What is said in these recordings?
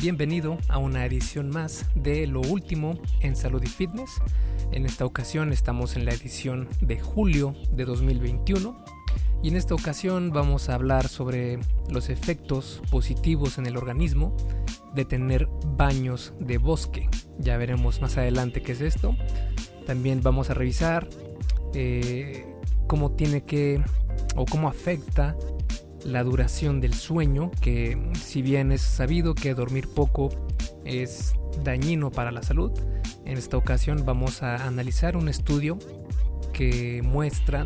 bienvenido a una edición más de Lo Último en Salud y Fitness. En esta ocasión estamos en la edición de julio de 2021 y en esta ocasión vamos a hablar sobre los efectos positivos en el organismo de tener baños de bosque. Ya veremos más adelante qué es esto. También vamos a revisar eh, cómo tiene que o cómo afecta la duración del sueño, que si bien es sabido que dormir poco es dañino para la salud, en esta ocasión vamos a analizar un estudio que muestra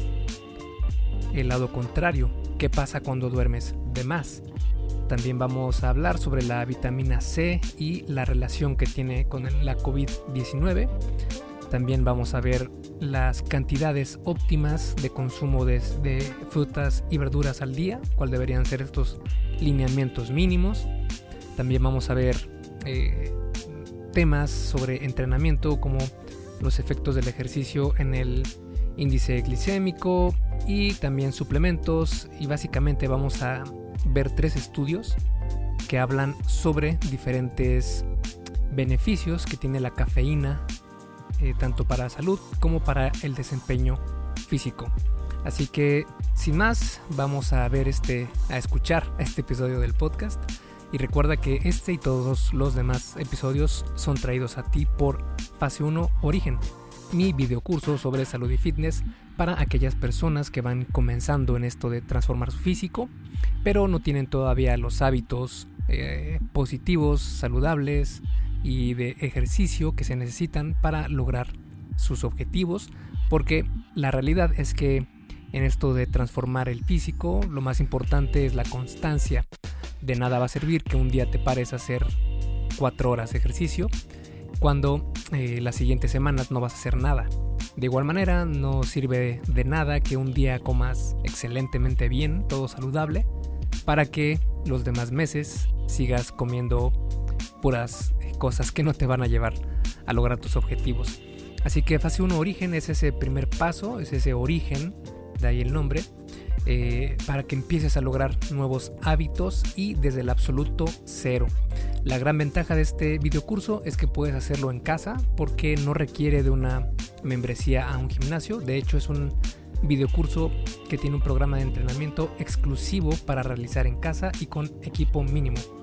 el lado contrario, qué pasa cuando duermes de más. También vamos a hablar sobre la vitamina C y la relación que tiene con la COVID-19. También vamos a ver las cantidades óptimas de consumo de, frutas y verduras al día, cuál deberían ser estos lineamientos mínimos. También vamos a ver eh, temas sobre entrenamiento como los efectos del ejercicio en el índice glicémico y también suplementos y básicamente vamos a ver tres estudios que hablan sobre diferentes beneficios que tiene la cafeína eh, tanto para salud como para el desempeño físico. Así que sin más, vamos a ver este, a escuchar este episodio del podcast. Y recuerda que este y todos los demás episodios son traídos a ti por Fase 1 Origen, mi videocurso sobre salud y fitness para aquellas personas que van comenzando en esto de transformar su físico, pero no tienen todavía los hábitos eh, positivos, saludables, y de ejercicio que se necesitan para lograr sus objetivos, porque la realidad es que en esto de transformar el físico, lo más importante es la constancia. De nada va a servir que un día te pares a hacer cuatro horas de ejercicio cuando eh, las siguientes semanas no vas a hacer nada. De igual manera, no sirve de nada que un día comas excelentemente bien, todo saludable, para que los demás meses sigas comiendo puras cosas que no te van a llevar a lograr tus objetivos. Así que fase 1 origen es ese primer paso, es ese origen, de ahí el nombre, eh, para que empieces a lograr nuevos hábitos y desde el absoluto cero. La gran ventaja de este videocurso es que puedes hacerlo en casa porque no requiere de una membresía a un gimnasio. De hecho es un videocurso que tiene un programa de entrenamiento exclusivo para realizar en casa y con equipo mínimo.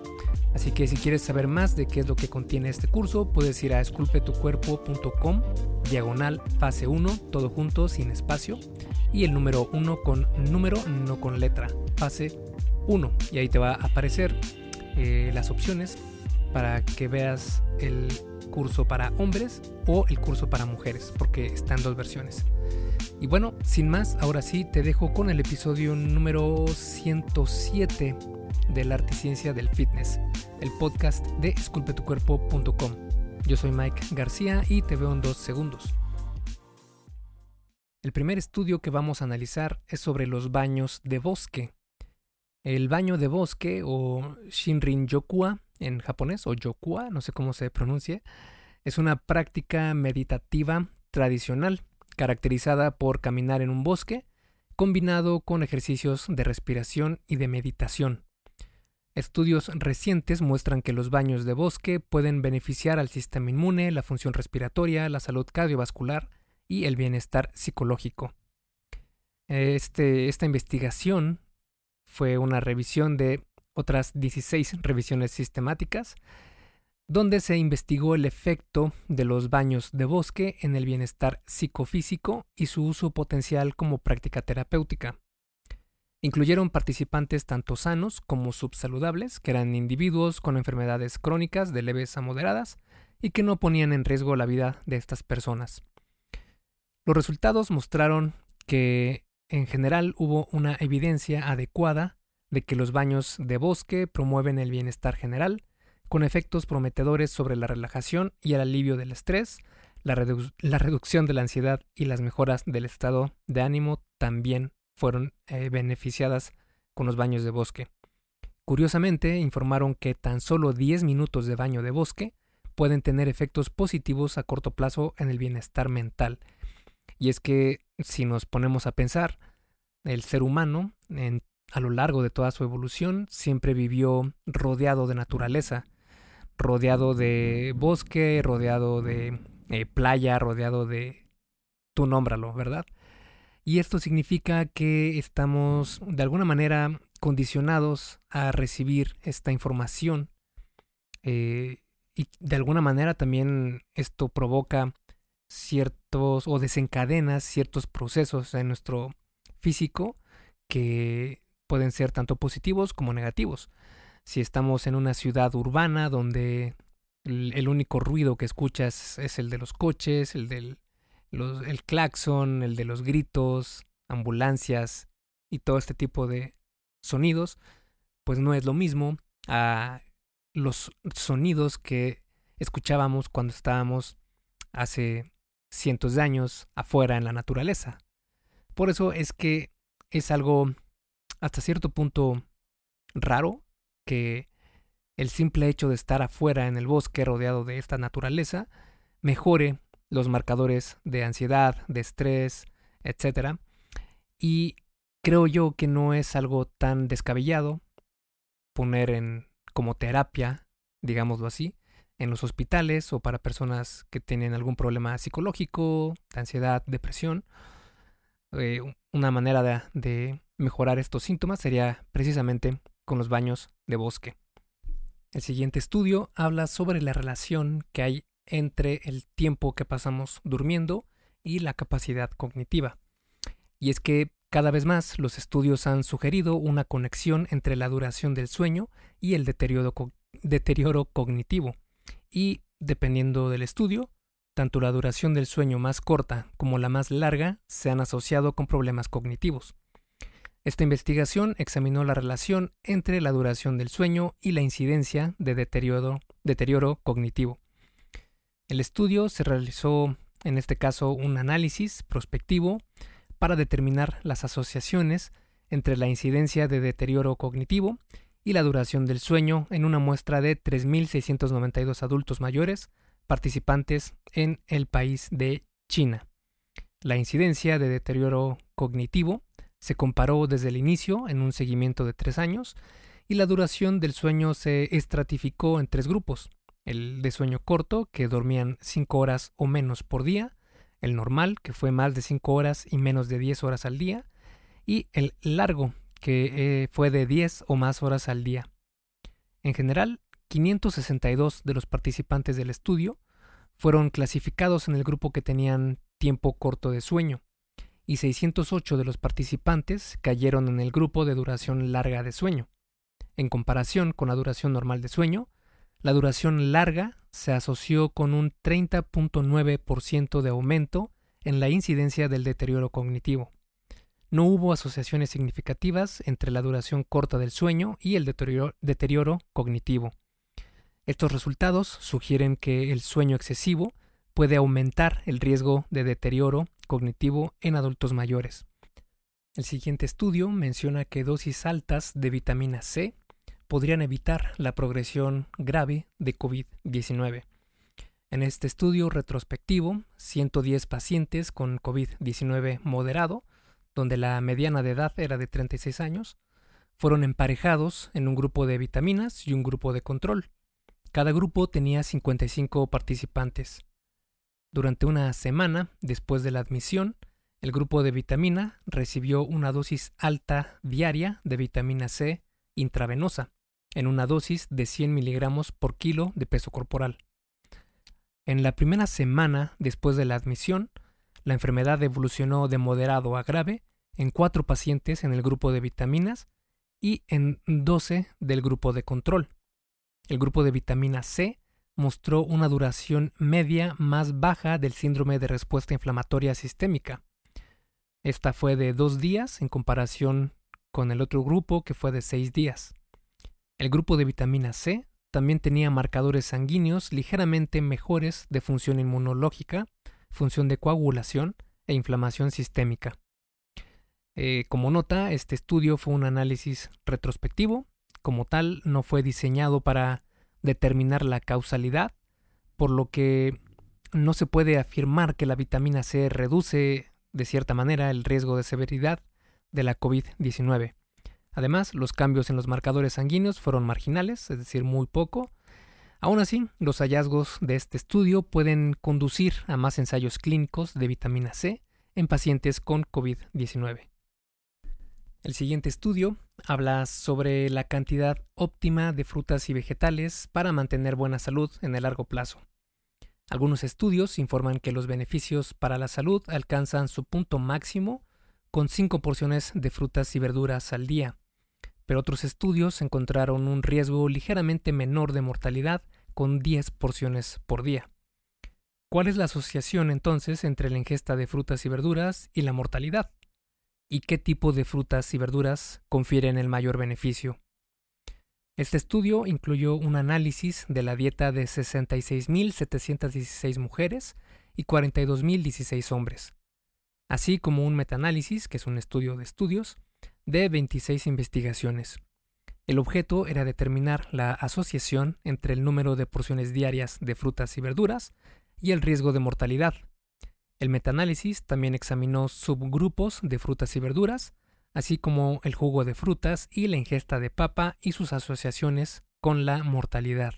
Así que si quieres saber más de qué es lo que contiene este curso, puedes ir a esculpetucuerpo.com, diagonal fase 1, todo junto, sin espacio, y el número 1 con número, no con letra, fase 1. Y ahí te va a aparecer eh, las opciones para que veas el curso para hombres o el curso para mujeres, porque están dos versiones. Y bueno, sin más, ahora sí te dejo con el episodio número 107 del arte y ciencia del fitness, el podcast de esculpetucuerpo.com. Yo soy Mike García y te veo en dos segundos. El primer estudio que vamos a analizar es sobre los baños de bosque. El baño de bosque o Shinrin Yokua en japonés o Yokua, no sé cómo se pronuncia, es una práctica meditativa tradicional caracterizada por caminar en un bosque combinado con ejercicios de respiración y de meditación. Estudios recientes muestran que los baños de bosque pueden beneficiar al sistema inmune, la función respiratoria, la salud cardiovascular y el bienestar psicológico. Este, esta investigación fue una revisión de otras 16 revisiones sistemáticas, donde se investigó el efecto de los baños de bosque en el bienestar psicofísico y su uso potencial como práctica terapéutica. Incluyeron participantes tanto sanos como subsaludables, que eran individuos con enfermedades crónicas de leves a moderadas y que no ponían en riesgo la vida de estas personas. Los resultados mostraron que en general hubo una evidencia adecuada de que los baños de bosque promueven el bienestar general, con efectos prometedores sobre la relajación y el alivio del estrés, la, reducción de la ansiedad y las mejoras del estado de ánimo también fueron eh, beneficiadas con los baños de bosque. Curiosamente, informaron que tan solo 10 minutos de baño de bosque pueden tener efectos positivos a corto plazo en el bienestar mental. Y es que si nos ponemos a pensar, el ser humano, a lo largo de toda su evolución, siempre vivió rodeado de naturaleza, rodeado de bosque, rodeado de eh, playa, rodeado de... tú nómbralo, ¿verdad? Y esto significa que estamos de alguna manera condicionados a recibir esta información eh, y de alguna manera también esto provoca ciertos o desencadena ciertos procesos en nuestro físico que pueden ser tanto positivos como negativos. Si estamos en una ciudad urbana donde el, único ruido que escuchas es el de los coches, el del el claxon, el de los gritos, ambulancias y todo este tipo de sonidos, pues no es lo mismo a los sonidos que escuchábamos cuando estábamos hace cientos de años afuera en la naturaleza. Por eso es que es algo hasta cierto punto raro que el simple hecho de estar afuera en el bosque rodeado de esta naturaleza mejore los marcadores de ansiedad, de estrés, etc. Y creo yo que no es algo tan descabellado poner en como terapia, digámoslo así, en los hospitales o para personas que tienen algún problema psicológico, de ansiedad, depresión. Eh, una manera de, de mejorar estos síntomas sería precisamente con los baños de bosque. El siguiente estudio habla sobre la relación que hay entre el tiempo que pasamos durmiendo y la capacidad cognitiva. Y es que cada vez más los estudios han sugerido una conexión entre la duración del sueño y el deterioro, cognitivo. Y, dependiendo del estudio, tanto la duración del sueño más corta como la más larga se han asociado con problemas cognitivos. Esta investigación examinó la relación entre la duración del sueño y la incidencia de deterioro, deterioro cognitivo. El estudio se realizó, en este caso, un análisis prospectivo para determinar las asociaciones entre la incidencia de deterioro cognitivo y la duración del sueño en una muestra de 3.692 adultos mayores participantes en el país de China. La incidencia de deterioro cognitivo se comparó desde el inicio en un seguimiento de tres años y la duración del sueño se estratificó en tres grupos. El de sueño corto, que dormían 5 horas o menos por día, el normal, que fue más de 5 horas y menos de 10 horas al día, y el largo, que eh, fue de 10 o más horas al día. En general, 562 de los participantes del estudio fueron clasificados en el grupo que tenían tiempo corto de sueño, y 608 de los participantes cayeron en el grupo de duración larga de sueño. En comparación con la duración normal de sueño, la duración larga se asoció con un 30.9% de aumento en la incidencia del deterioro cognitivo. No hubo asociaciones significativas entre la duración corta del sueño y el deterioro, cognitivo. Estos resultados sugieren que el sueño excesivo puede aumentar el riesgo de deterioro cognitivo en adultos mayores. El siguiente estudio menciona que dosis altas de vitamina C podrían evitar la progresión grave de COVID-19. En este estudio retrospectivo, 110 pacientes con COVID-19 moderado, donde la mediana de edad era de 36 años, fueron emparejados en un grupo de vitaminas y un grupo de control. Cada grupo tenía 55 participantes. Durante una semana después de la admisión, el grupo de vitamina recibió una dosis alta diaria de vitamina C intravenosa, en una dosis de 100 miligramos por kilo de peso corporal. En la primera semana después de la admisión, la enfermedad evolucionó de moderado a grave en cuatro pacientes en el grupo de vitaminas y en 12 del grupo de control. El grupo de vitamina C mostró una duración media más baja del síndrome de respuesta inflamatoria sistémica. Esta fue de dos días en comparación con el otro grupo que fue de seis días. El grupo de vitamina C también tenía marcadores sanguíneos ligeramente mejores de función inmunológica, función de coagulación e inflamación sistémica. Eh, como nota, este estudio fue un análisis retrospectivo, como tal no fue diseñado para determinar la causalidad, por lo que no se puede afirmar que la vitamina C reduce de cierta manera el riesgo de severidad de la COVID-19. Además, los cambios en los marcadores sanguíneos fueron marginales, es decir, muy poco, Aún así, los hallazgos de este estudio pueden conducir a más ensayos clínicos de vitamina C en pacientes con COVID-19. El siguiente estudio habla sobre la cantidad óptima de frutas y vegetales para mantener buena salud en el largo plazo. Algunos estudios informan que los beneficios para la salud alcanzan su punto máximo con 5 porciones de frutas y verduras al día, pero otros estudios encontraron un riesgo ligeramente menor de mortalidad con 10 porciones por día. ¿Cuál es la asociación entonces entre la ingesta de frutas y verduras y la mortalidad? ¿Y qué tipo de frutas y verduras confieren el mayor beneficio? Este estudio incluyó un análisis de la dieta de 66.716 mujeres y 42.016 hombres, así como un metaanálisis, que es un estudio de estudios, de 26 investigaciones. El objeto era determinar la asociación entre el número de porciones diarias de frutas y verduras y el riesgo de mortalidad. El metaanálisis también examinó subgrupos de frutas y verduras, así como el jugo de frutas y la ingesta de papa y sus asociaciones con la mortalidad.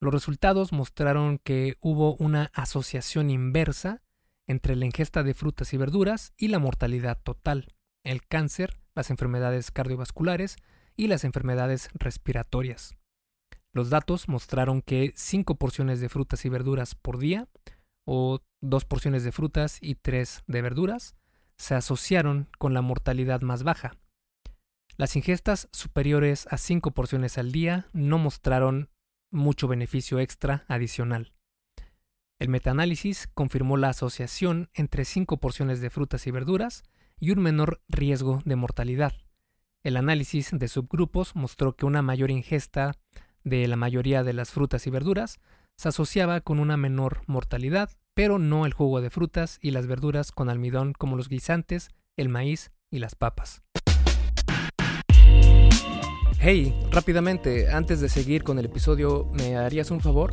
Los resultados mostraron que hubo una asociación inversa entre la ingesta de frutas y verduras y la mortalidad total, el cáncer, las enfermedades cardiovasculares y las enfermedades respiratorias. Los datos mostraron que 5 porciones de frutas y verduras por día, o 2 porciones de frutas y 3 de verduras, se asociaron con la mortalidad más baja. Las ingestas superiores a 5 porciones al día no mostraron mucho beneficio extra adicional. El metaanálisis confirmó la asociación entre 5 porciones de frutas y verduras y un menor riesgo de mortalidad. El análisis de subgrupos mostró que una mayor ingesta de la mayoría de las frutas y verduras se asociaba con una menor mortalidad, pero no el jugo de frutas y las verduras con almidón como los guisantes, el maíz y las papas. Hey, rápidamente, antes de seguir con el episodio, ¿me harías un favor?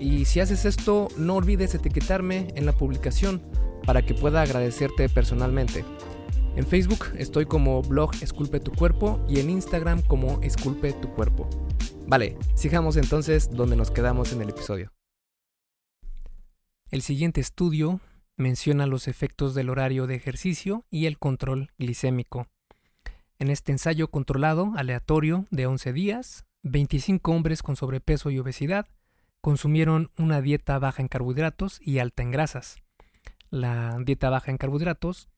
Y si haces esto, no olvides etiquetarme en la publicación para que pueda agradecerte personalmente. En Facebook estoy como blog Esculpe tu cuerpo y en Instagram como Esculpe tu cuerpo. Vale, sigamos entonces donde nos quedamos en el episodio. El siguiente estudio menciona los efectos del horario de ejercicio y el control glicémico. En este ensayo controlado aleatorio de 11 días, 25 hombres con sobrepeso y obesidad consumieron una dieta baja en carbohidratos y alta en grasas la dieta baja en carbohidratos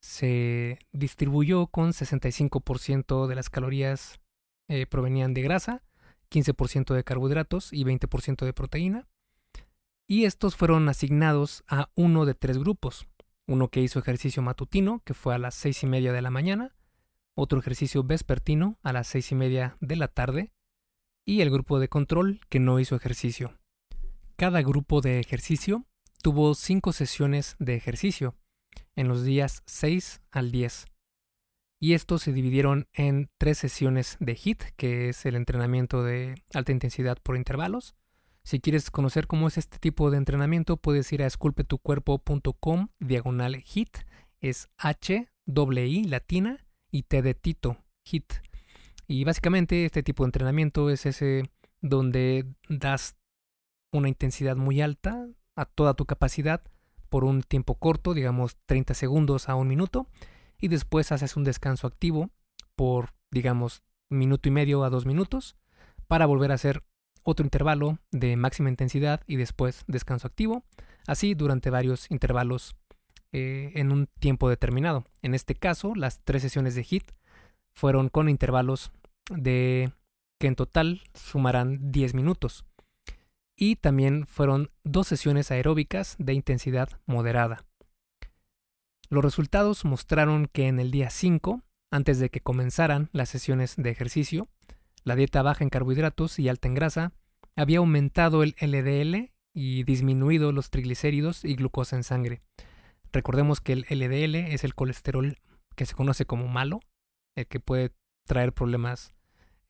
se distribuyó con 65% de las calorías eh, provenían de grasa, 15% de carbohidratos y 20% de proteína. Y estos fueron asignados a uno de tres grupos. Uno que hizo ejercicio matutino, que fue a las seis y media de la mañana, otro ejercicio vespertino a las seis y media de la tarde, y el grupo de control que no hizo ejercicio. Cada grupo de ejercicio tuvo cinco sesiones de ejercicio en los días 6 al 10. Y estos se dividieron en tres sesiones de HIT, que es el entrenamiento de alta intensidad por intervalos. Si quieres conocer cómo es este tipo de entrenamiento, puedes ir a esculpetucuerpo.com diagonal HIT. Es H, I latina y T de Tito, HIT. Y básicamente este tipo de entrenamiento es ese donde das una intensidad muy alta, a toda tu capacidad por un tiempo corto, digamos 30 segundos a un minuto, y después haces un descanso activo por, digamos, minuto y medio a dos minutos, para volver a hacer otro intervalo de máxima intensidad y después descanso activo, así durante varios intervalos eh, en un tiempo determinado. En este caso, las tres sesiones de HIT fueron con intervalos de que en total sumarán 10 minutos y también fueron dos sesiones aeróbicas de intensidad moderada. Los resultados mostraron que en el día 5, antes de que comenzaran las sesiones de ejercicio, la dieta baja en carbohidratos y alta en grasa había aumentado el LDL y disminuido los triglicéridos y glucosa en sangre. Recordemos que el LDL es el colesterol que se conoce como malo, el que puede traer problemas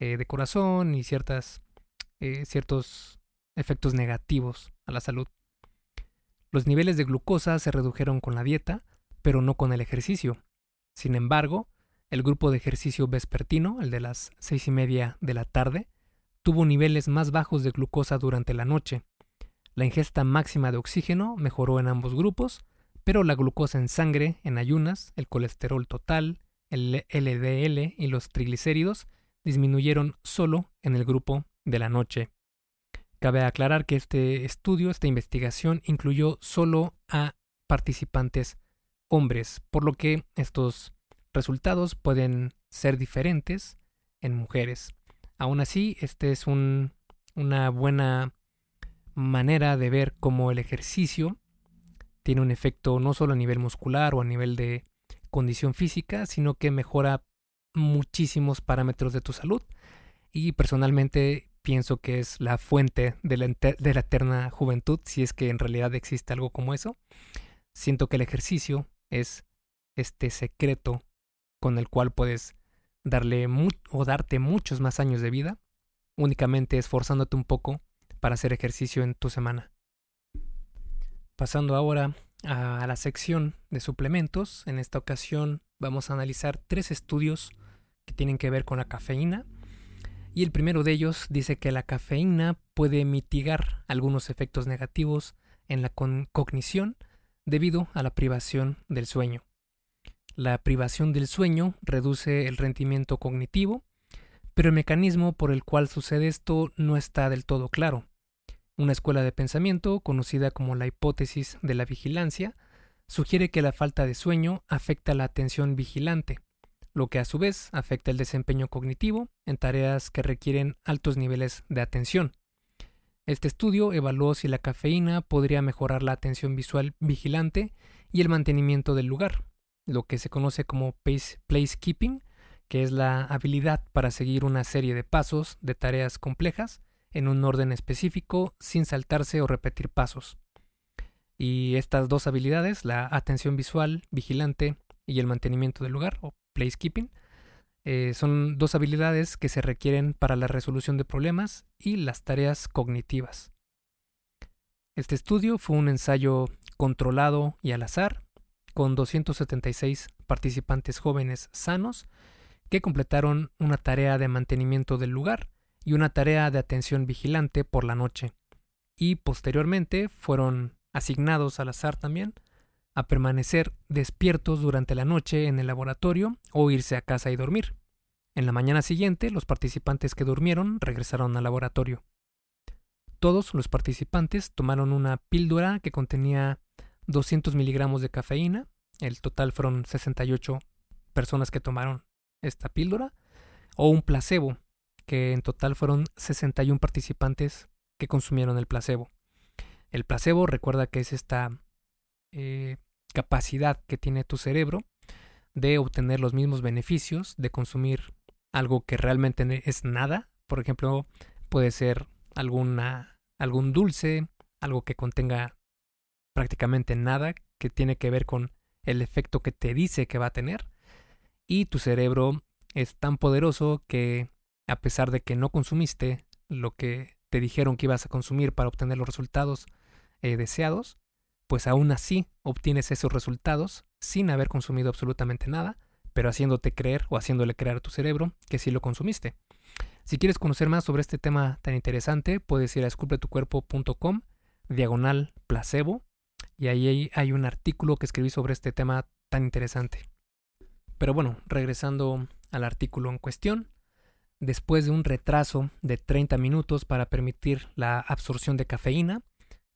eh, de corazón y ciertas, eh, ciertos efectos negativos a la salud. Los niveles de glucosa se redujeron con la dieta, pero no con el ejercicio. Sin embargo, el grupo de ejercicio vespertino, el de las seis y media de la tarde, tuvo niveles más bajos de glucosa durante la noche. La ingesta máxima de oxígeno mejoró en ambos grupos, pero la glucosa en sangre, en ayunas, el colesterol total, el LDL y los triglicéridos disminuyeron solo en el grupo de la noche. Cabe aclarar que este estudio, esta investigación, incluyó solo a participantes hombres, por lo que estos resultados pueden ser diferentes en mujeres. Aún así, este es una buena manera de ver cómo el ejercicio tiene un efecto no solo a nivel muscular o a nivel de condición física, sino que mejora muchísimos parámetros de tu salud. Y personalmente pienso que es la fuente de la, de la eterna juventud, si es que en realidad existe algo como eso. Siento que el ejercicio es este secreto con el cual puedes darle o darte muchos más años de vida, únicamente esforzándote un poco para hacer ejercicio en tu semana. Pasando ahora a la sección de suplementos, en esta ocasión vamos a analizar tres estudios que tienen que ver con la cafeína. Y el primero de ellos dice que la cafeína puede mitigar algunos efectos negativos en la cognición debido a la privación del sueño. La privación del sueño reduce el rendimiento cognitivo, pero el mecanismo por el cual sucede esto no está del todo claro. Una escuela de pensamiento, conocida como la hipótesis de la vigilancia, sugiere que la falta de sueño afecta la atención vigilante, lo que a su vez afecta el desempeño cognitivo en tareas que requieren altos niveles de atención. Este estudio evaluó si la cafeína podría mejorar la atención visual vigilante y el mantenimiento del lugar, lo que se conoce como placekeeping, que es la habilidad para seguir una serie de pasos de tareas complejas en un orden específico sin saltarse o repetir pasos. Y estas dos habilidades, la atención visual, vigilante y el mantenimiento del lugar o placekeeping, eh, son dos habilidades que se requieren para la resolución de problemas y las tareas cognitivas. Este estudio fue un ensayo controlado y al azar con 276 participantes jóvenes sanos que completaron una tarea de mantenimiento del lugar y una tarea de atención vigilante por la noche, y posteriormente fueron asignados al azar también a permanecer despiertos durante la noche en el laboratorio o irse a casa y dormir. En la mañana siguiente, los participantes que durmieron regresaron al laboratorio. Todos los participantes tomaron una píldora que contenía 200 miligramos de cafeína. El total fueron 68 personas que tomaron esta píldora. O un placebo, que en total fueron 61 participantes que consumieron el placebo. El placebo recuerda que es esta eh, capacidad que tiene tu cerebro de obtener los mismos beneficios de consumir algo que realmente es nada. Por ejemplo, puede ser alguna, algún dulce, algo que contenga prácticamente nada, que tiene que ver con el efecto que te dice que va a tener. Y tu cerebro es tan poderoso que a pesar de que no consumiste lo que te dijeron que ibas a consumir para obtener los resultados eh, deseados, pues aún así obtienes esos resultados sin haber consumido absolutamente nada, pero haciéndote creer o haciéndole creer a tu cerebro que sí lo consumiste. Si quieres conocer más sobre este tema tan interesante, puedes ir a esculpetucuerpo.com, diagonal placebo, y ahí hay un artículo que escribí sobre este tema tan interesante. Pero bueno, regresando al artículo en cuestión, después de un retraso de 30 minutos para permitir la absorción de cafeína,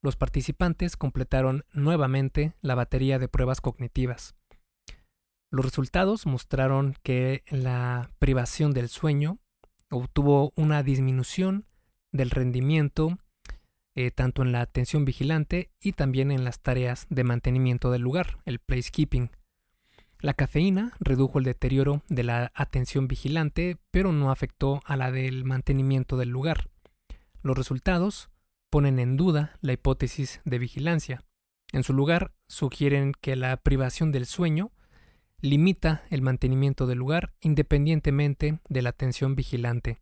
los participantes completaron nuevamente la batería de pruebas cognitivas. Los resultados mostraron que la privación del sueño obtuvo una disminución del rendimiento eh, tanto en la atención vigilante y también en las tareas de mantenimiento del lugar, el placekeeping. La cafeína redujo el deterioro de la atención vigilante, pero no afectó a la del mantenimiento del lugar. Los resultados ponen en duda la hipótesis de vigilancia. En su lugar, sugieren que la privación del sueño limita el mantenimiento del lugar independientemente de la atención vigilante.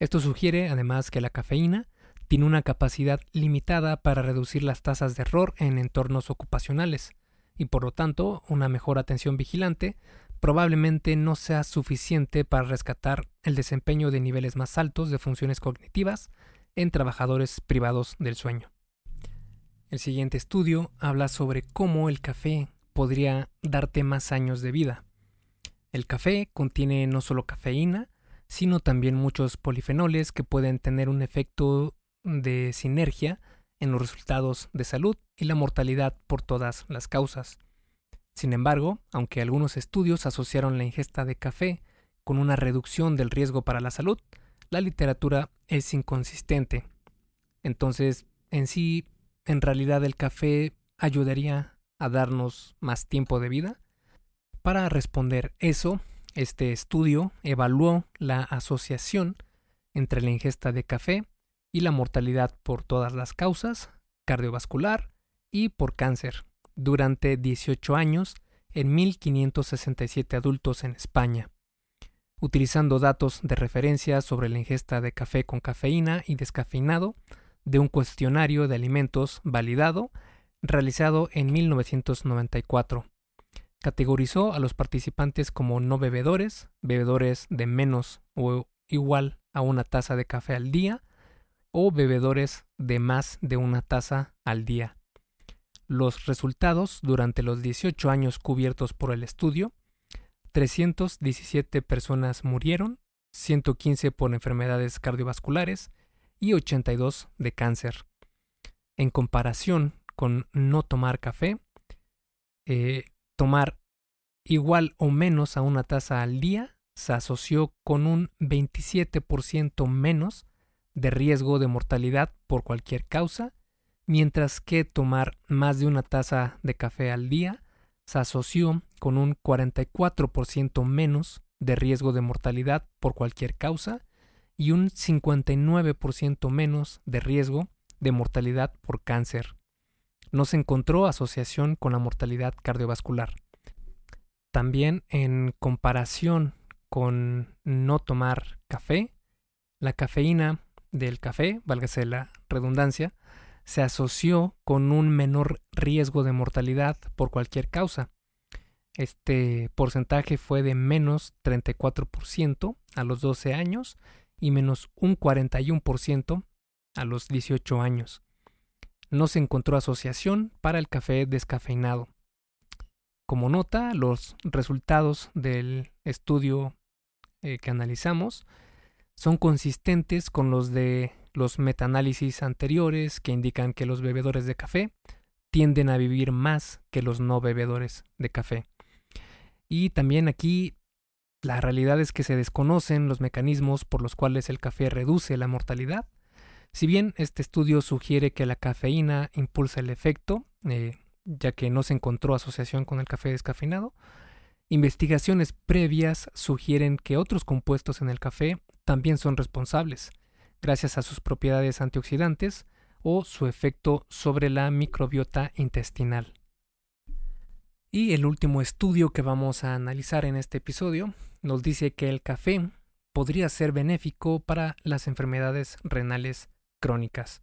Esto sugiere además que la cafeína tiene una capacidad limitada para reducir las tasas de error en entornos ocupacionales, y por lo tanto una mejor atención vigilante probablemente no sea suficiente para rescatar el desempeño de niveles más altos de funciones cognitivas en trabajadores privados del sueño. El siguiente estudio habla sobre cómo el café podría darte más años de vida. El café contiene no solo cafeína, sino también muchos polifenoles que pueden tener un efecto de sinergia en los resultados de salud y la mortalidad por todas las causas. Sin embargo, aunque algunos estudios asociaron la ingesta de café con una reducción del riesgo para la salud, la literatura es inconsistente. Entonces, en sí, en realidad el café ayudaría a darnos más tiempo de vida. Para responder eso, este estudio evaluó la asociación entre la ingesta de café y la mortalidad por todas las causas, cardiovascular y por cáncer durante 18 años en 1.567 adultos en España, utilizando datos de referencia sobre la ingesta de café con cafeína y descafeinado de un cuestionario de alimentos validado realizado en 1994. Categorizó a los participantes como no bebedores, bebedores de menos o igual a una taza de café al día, o bebedores de más de una taza al día. Los resultados durante los 18 años cubiertos por el estudio, 317 personas murieron, 115 por enfermedades cardiovasculares y 82 de cáncer. En comparación con no tomar café, eh, tomar igual o menos a una taza al día se asoció con un 27% menos de riesgo de mortalidad por cualquier causa mientras que tomar más de una taza de café al día se asoció con un 44% menos de riesgo de mortalidad por cualquier causa y un 59% menos de riesgo de mortalidad por cáncer. No se encontró asociación con la mortalidad cardiovascular. También en comparación con no tomar café, la cafeína del café, válgase la redundancia, se asoció con un menor riesgo de mortalidad por cualquier causa. Este porcentaje fue de menos 34% a los 12 años y menos un 41% a los 18 años. No se encontró asociación para el café descafeinado. Como nota, los resultados del estudio eh, que analizamos son consistentes con los de los metaanálisis anteriores que indican que los bebedores de café tienden a vivir más que los no bebedores de café. Y también aquí la realidad es que se desconocen los mecanismos por los cuales el café reduce la mortalidad. Si bien este estudio sugiere que la cafeína impulsa el efecto, eh, ya que no se encontró asociación con el café descafeinado, investigaciones previas sugieren que otros compuestos en el café también son responsables gracias a sus propiedades antioxidantes o su efecto sobre la microbiota intestinal. Y el último estudio que vamos a analizar en este episodio nos dice que el café podría ser benéfico para las enfermedades renales crónicas.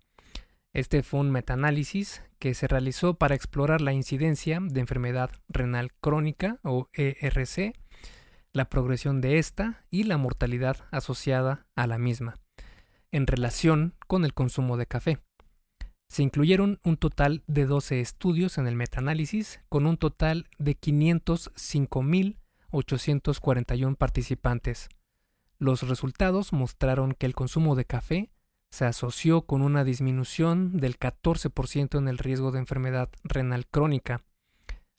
Este fue un metaanálisis que se realizó para explorar la incidencia de enfermedad renal crónica o ERC, la progresión de esta y la mortalidad asociada a la misma en relación con el consumo de café. Se incluyeron un total de 12 estudios en el metaanálisis, con un total de 505.841 participantes. Los resultados mostraron que el consumo de café se asoció con una disminución del 14% en el riesgo de enfermedad renal crónica.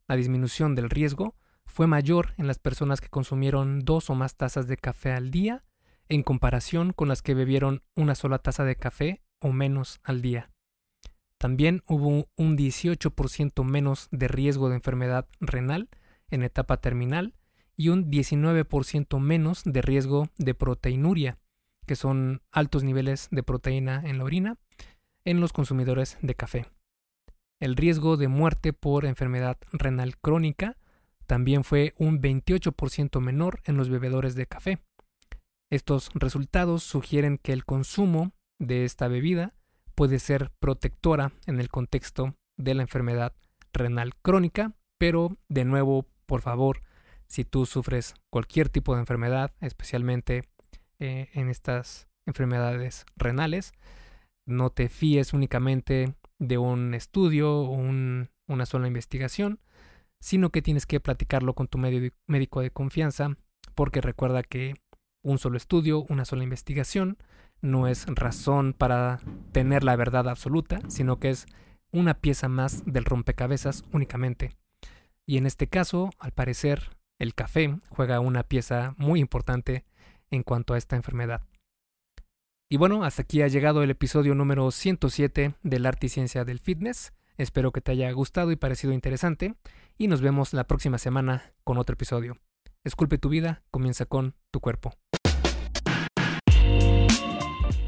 La disminución del riesgo fue mayor en las personas que consumieron dos o más tazas de café al día en comparación con las que bebieron una sola taza de café o menos al día. También hubo un 18% menos de riesgo de enfermedad renal en etapa terminal y un 19% menos de riesgo de proteinuria que son altos niveles de proteína en la orina, en los consumidores de café. El riesgo de muerte por enfermedad renal crónica también fue un 28% menor en los bebedores de café. Estos resultados sugieren que el consumo de esta bebida puede ser protectora en el contexto de la enfermedad renal crónica, pero de nuevo, por favor, si tú sufres cualquier tipo de enfermedad, especialmente eh, en estas enfermedades renales, no te fíes únicamente de un estudio o una sola investigación, sino que tienes que platicarlo con tu médico de confianza, porque recuerda que un solo estudio, una sola investigación, no es razón para tener la verdad absoluta, sino que es una pieza más del rompecabezas únicamente. Y en este caso, al parecer, el café juega una pieza muy importante en cuanto a esta enfermedad. Y bueno, hasta aquí ha llegado el episodio número 107 del Arte y Ciencia del Fitness. Espero que te haya gustado y parecido interesante y nos vemos la próxima semana con otro episodio. Esculpe tu vida, comienza con tu cuerpo.